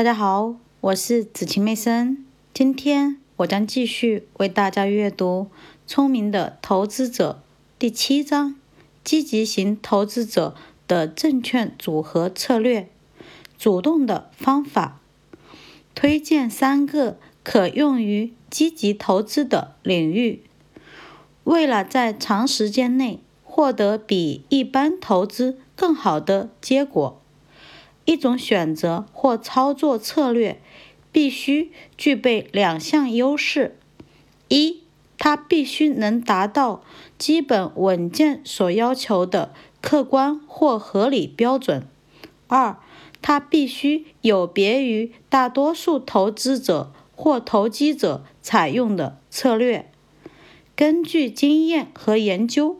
大家好，我是子晴妹生。今天我将继续为大家阅读《聪明的投资者》第七章：积极型投资者的证券组合策略。主动的方法，推荐三个可用于积极投资的领域。为了在长时间内获得比一般投资更好的结果，一种选择或操作策略必须具备两项优势：一，它必须能达到基本稳健所要求的客观或合理标准；二，它必须有别于大多数投资者或投机者采用的策略。根据经验和研究，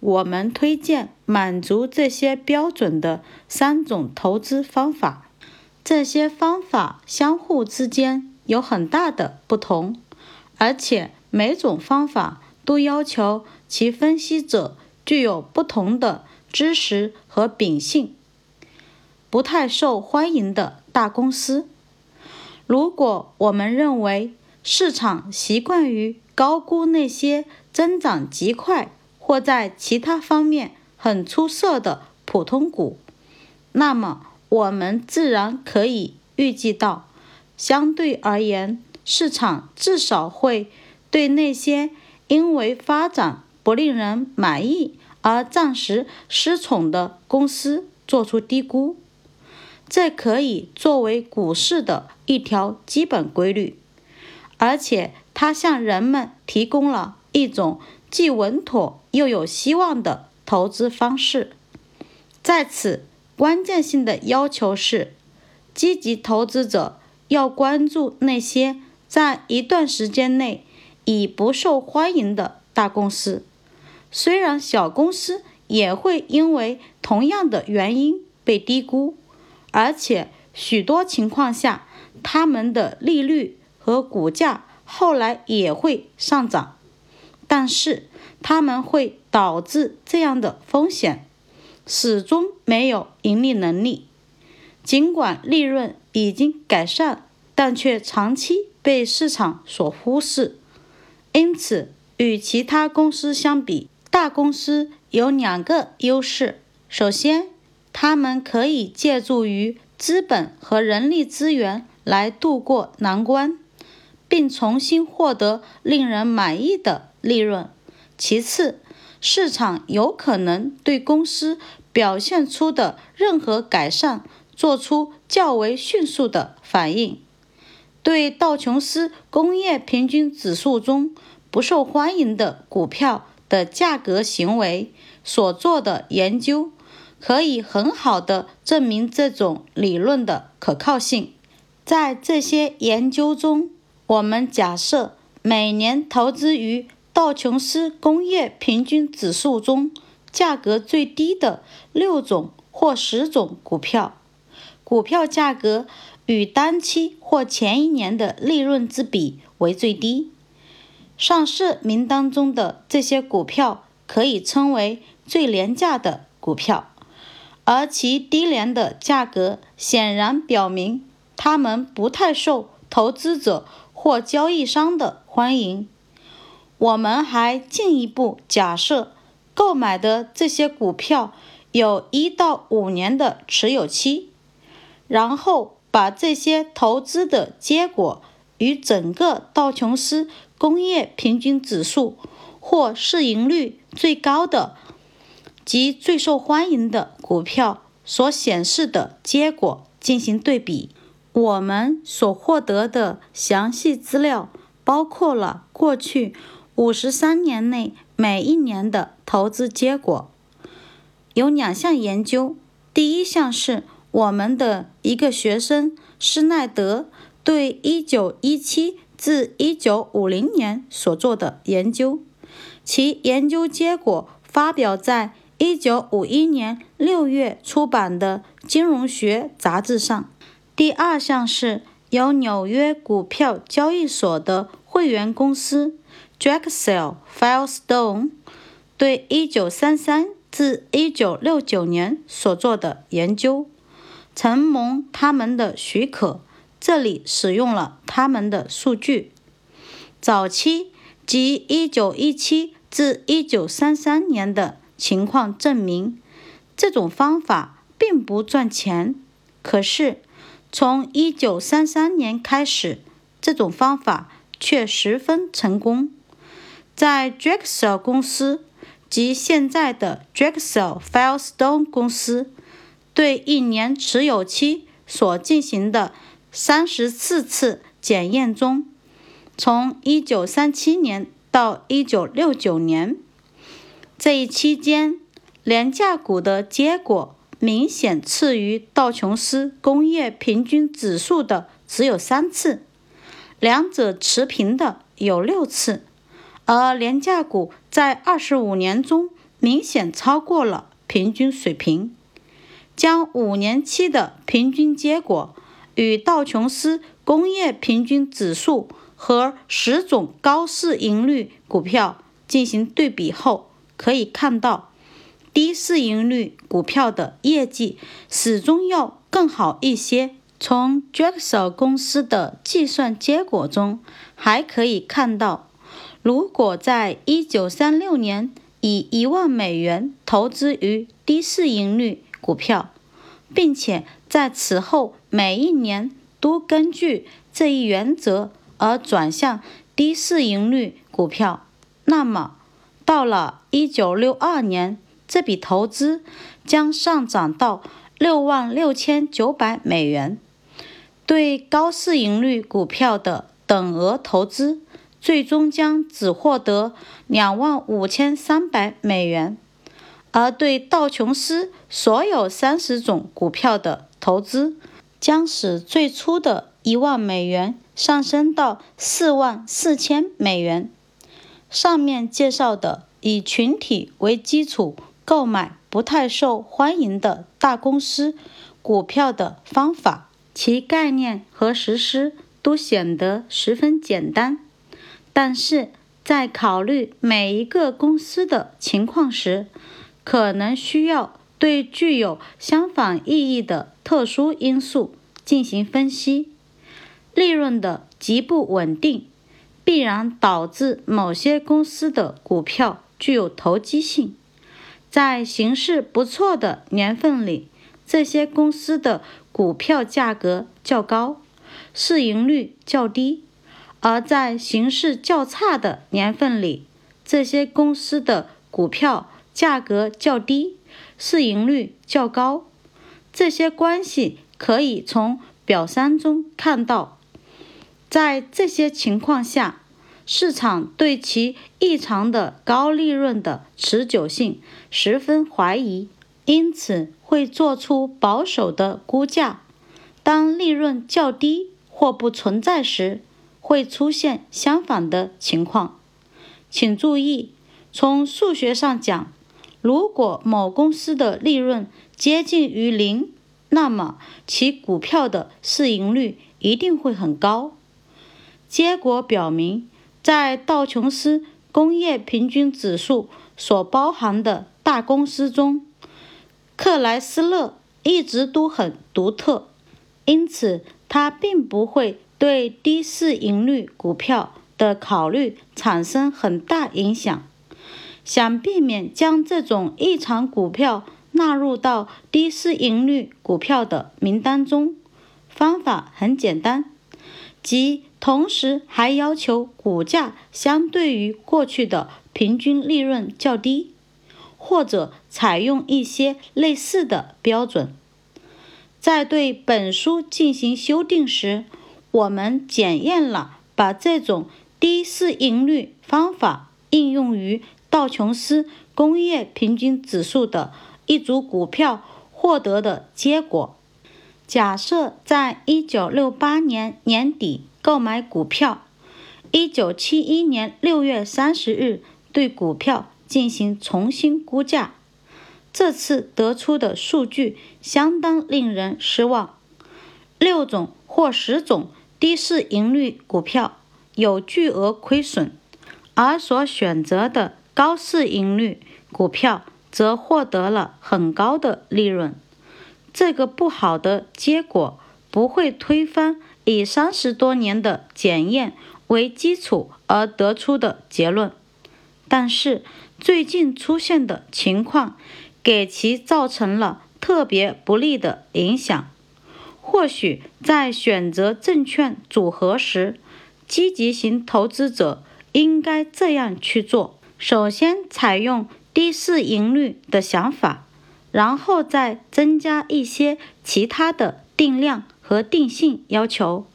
我们推荐满足这些标准的三种投资方法。这些方法相互之间有很大的不同，而且每种方法都要求其分析者具有不同的知识和秉性。不太受欢迎的大公司。如果我们认为市场习惯于高估那些增长极快或在其他方面很出色的普通股，那么我们自然可以预计到，相对而言，市场至少会对那些因为发展不令人满意而暂时失宠的公司做出低估。这可以作为股市的一条基本规律，而且它向人们提供了一种既稳妥又有希望的投资方式。在此，关键性的要求是，积极投资者要关注那些在一段时间内已不受欢迎的大公司，虽然小公司也会因为同样的原因被低估。而且许多情况下，他们的利率和股价后来也会上涨，但是他们会导致这样的风险，始终没有盈利能力。尽管利润已经改善，但却长期被市场所忽视。因此，与其他公司相比，大公司有两个优势：首先，他们可以借助于资本和人力资源来渡过难关，并重新获得令人满意的利润。其次，市场有可能对公司表现出的任何改善做出较为迅速的反应。对道琼斯工业平均指数中不受欢迎的股票的价格行为所做的研究。可以很好的证明这种理论的可靠性。在这些研究中，我们假设每年投资于道琼斯工业平均指数中价格最低的六种或十种股票，股票价格与当期或前一年的利润之比为最低。上市名单中的这些股票可以称为最廉价的股票。而其低廉的价格显然表明，他们不太受投资者或交易商的欢迎。我们还进一步假设，购买的这些股票有一到五年的持有期，然后把这些投资的结果与整个道琼斯工业平均指数或市盈率最高的。及最受欢迎的股票所显示的结果进行对比，我们所获得的详细资料包括了过去五十三年内每一年的投资结果。有两项研究，第一项是我们的一个学生施耐德对一九一七至一九五零年所做的研究，其研究结果发表在。一九五一年六月出版的《金融学》杂志上。第二项是由纽约股票交易所的会员公司 Drexel Firestone 对一九三三至一九六九年所做的研究，承蒙他们的许可，这里使用了他们的数据。早期即1917至1933年的情况证明，这种方法并不赚钱。可是，从1933年开始，这种方法却十分成功。在 Drexel 公司及现在的 Drexel Firestone 公司，对一年持有期所进行的三十四次检验中，从1937年到1969年这一期间，廉价股的结果明显次于道琼斯工业平均指数的只有三次，两者持平的有六次。而廉价股在二十五年中明显超过了平均水平，将五年期的平均结果与道琼斯工业平均指数和十种高市盈率股票进行对比后，可以看到，低市盈率股票的业绩始终要更好一些。从 Drexel 公司的计算结果中，还可以看到。如果在1936年以一万美元投资于低市盈率股票，并且在此后每一年都根据这一原则而转向低市盈率股票，那么到了1962年，这笔投资将上涨到六万六千九百美元。对高市盈率股票的等额投资。最终将只获得两万五千三百美元，而对道琼斯所有三十种股票的投资，将使最初的一万美元上升到四万四千美元。上面介绍的以群体为基础购买不太受欢迎的大公司股票的方法，其概念和实施都显得十分简单。但是在考虑每一个公司的情况时，可能需要对具有相反意义的特殊因素进行分析。利润的极不稳定必然导致某些公司的股票具有投机性。在形势不错的年份里，这些公司的股票价格较高，市盈率较低。而在形势较差的年份里，这些公司的股票价格较低，市盈率较高。这些关系可以从表三中看到。在这些情况下，市场对其异常的高利润的持久性十分怀疑，因此会做出保守的估价。当利润较低或不存在时，会出现相反的情况，请注意，从数学上讲，如果某公司的利润接近于零，那么其股票的市盈率一定会很高。结果表明，在道琼斯工业平均指数所包含的大公司中，克莱斯勒一直都很独特，因此它并不会。对低市盈率股票的考虑产生很大影响。想避免将这种异常股票纳入到低市盈率股票的名单中，方法很简单，即同时还要求股价相对于过去的平均利润较低，或者采用一些类似的标准。在对本书进行修订时，我们检验了把这种低市盈率方法应用于道琼斯工业平均指数的一组股票获得的结果。假设在1968年年底购买股票，1971年6月30日对股票进行重新估价，这次得出的数据相当令人失望。六种或十种。低市盈率股票有巨额亏损，而所选择的高市盈率股票则获得了很高的利润。这个不好的结果不会推翻以三十多年的检验为基础而得出的结论。但是最近出现的情况给其造成了特别不利的影响。或许在选择证券组合时，积极型投资者应该这样去做：首先采用低市盈率的想法，然后再增加一些其他的定量和定性要求。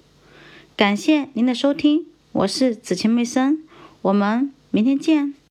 感谢您的收听，我是子晴妹生，我们明天见。